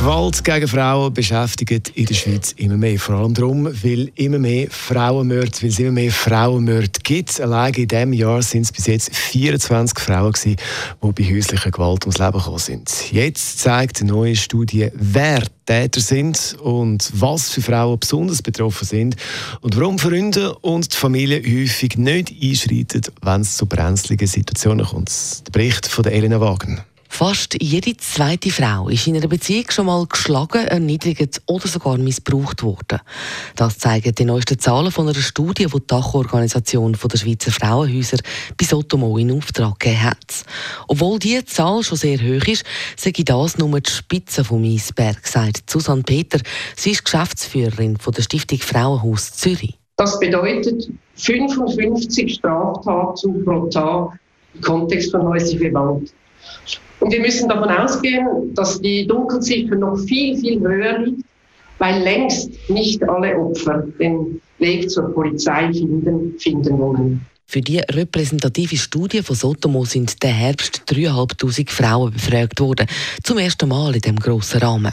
Gewalt gegen Frauen beschäftigt in der Schweiz immer mehr. Vor allem darum, weil immer mehr Frauenmörder, weil es immer mehr Frauenmörder gibt. Allein in diesem Jahr sind es bis jetzt 24 Frauen gewesen, die bei häuslicher Gewalt ums Leben gekommen sind. Jetzt zeigt eine neue Studie, wer Täter sind und was für Frauen besonders betroffen sind und warum Freunde und die Familie häufig nicht einschreiten, wenn es zu brenzligen Situationen kommt. Der Bericht von Elena Wagen. Fast jede zweite Frau ist in einer Beziehung schon mal geschlagen, erniedrigt oder sogar missbraucht worden. Das zeigen die neuesten Zahlen von einer Studie, die die Dachorganisation der Schweizer Frauenhäuser bei Sotomo in Auftrag gegeben hat. Obwohl diese Zahl schon sehr hoch ist, sage das nur die Spitze vom Eisberg, sagt Susanne Peter. Sie ist Geschäftsführerin der Stiftung Frauenhaus Zürich. Das bedeutet 55 Straftaten pro Tag im Kontext von häuslicher Gewalt. Und wir müssen davon ausgehen, dass die Dunkelziffer noch viel, viel höher liegt, weil längst nicht alle Opfer den Weg zur Polizei finden, finden wollen. Für die repräsentative Studie von Sotomo sind der Herbst 3'500 Frauen befragt worden. Zum ersten Mal in diesem grossen Rahmen.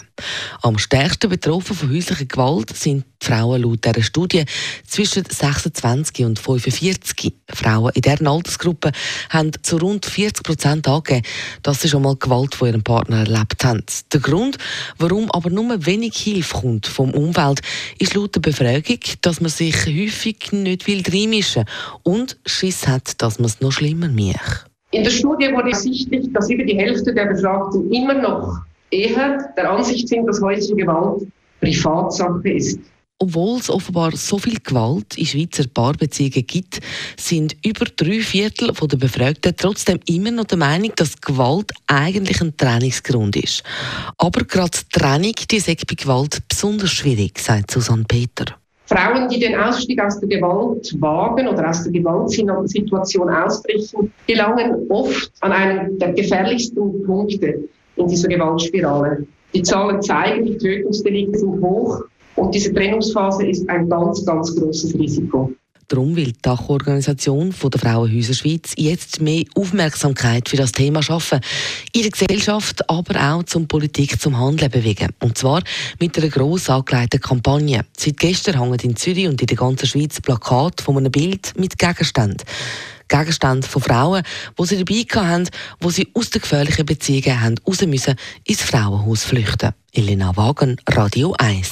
Am stärksten betroffen von häuslicher Gewalt sind die Frauen laut dieser Studie zwischen 26 und 45. Frauen in deren Altersgruppe haben zu rund 40 Prozent angegeben, dass sie schon mal Gewalt von ihrem Partner erlebt haben. Der Grund, warum aber nur wenig Hilfe kommt vom Umfeld, ist laut der Befragung, dass man sich häufig nicht will reinmischen und Schiss hat, dass man es noch schlimmer macht. In der Studie wurde ersichtlich, dass über die Hälfte der Befragten immer noch eher der Ansicht sind, dass häusliche Gewalt Privatsache ist. Obwohl es offenbar so viel Gewalt in Schweizer Paarbeziehungen gibt, sind über drei Viertel der Befragten trotzdem immer noch der Meinung, dass Gewalt eigentlich ein Trennungsgrund ist. Aber gerade die Trennung die ist bei Gewalt besonders schwierig, sagt Susanne Peter. Frauen, die den Ausstieg aus der Gewalt wagen oder aus der Gewaltsituation ausbrechen, gelangen oft an einen der gefährlichsten Punkte in dieser Gewaltspirale. Die Zahlen zeigen, die Tötungsdelikte sind hoch und diese Trennungsphase ist ein ganz, ganz großes Risiko. Darum will die Dachorganisation der Frauenhäuser Schweiz jetzt mehr Aufmerksamkeit für das Thema schaffen. In der Gesellschaft, aber auch zum Politik zum Handeln bewegen. Und zwar mit einer gross angelegten Kampagne. Seit gestern hängen in Zürich und in der ganzen Schweiz Plakate von einem Bild mit Gegenständen. Gegenstände von Frauen, die sie dabei hatten, wo sie aus den gefährlichen Beziehungen haben raus müssen, ins Frauenhaus flüchten. Elena Wagen, Radio 1.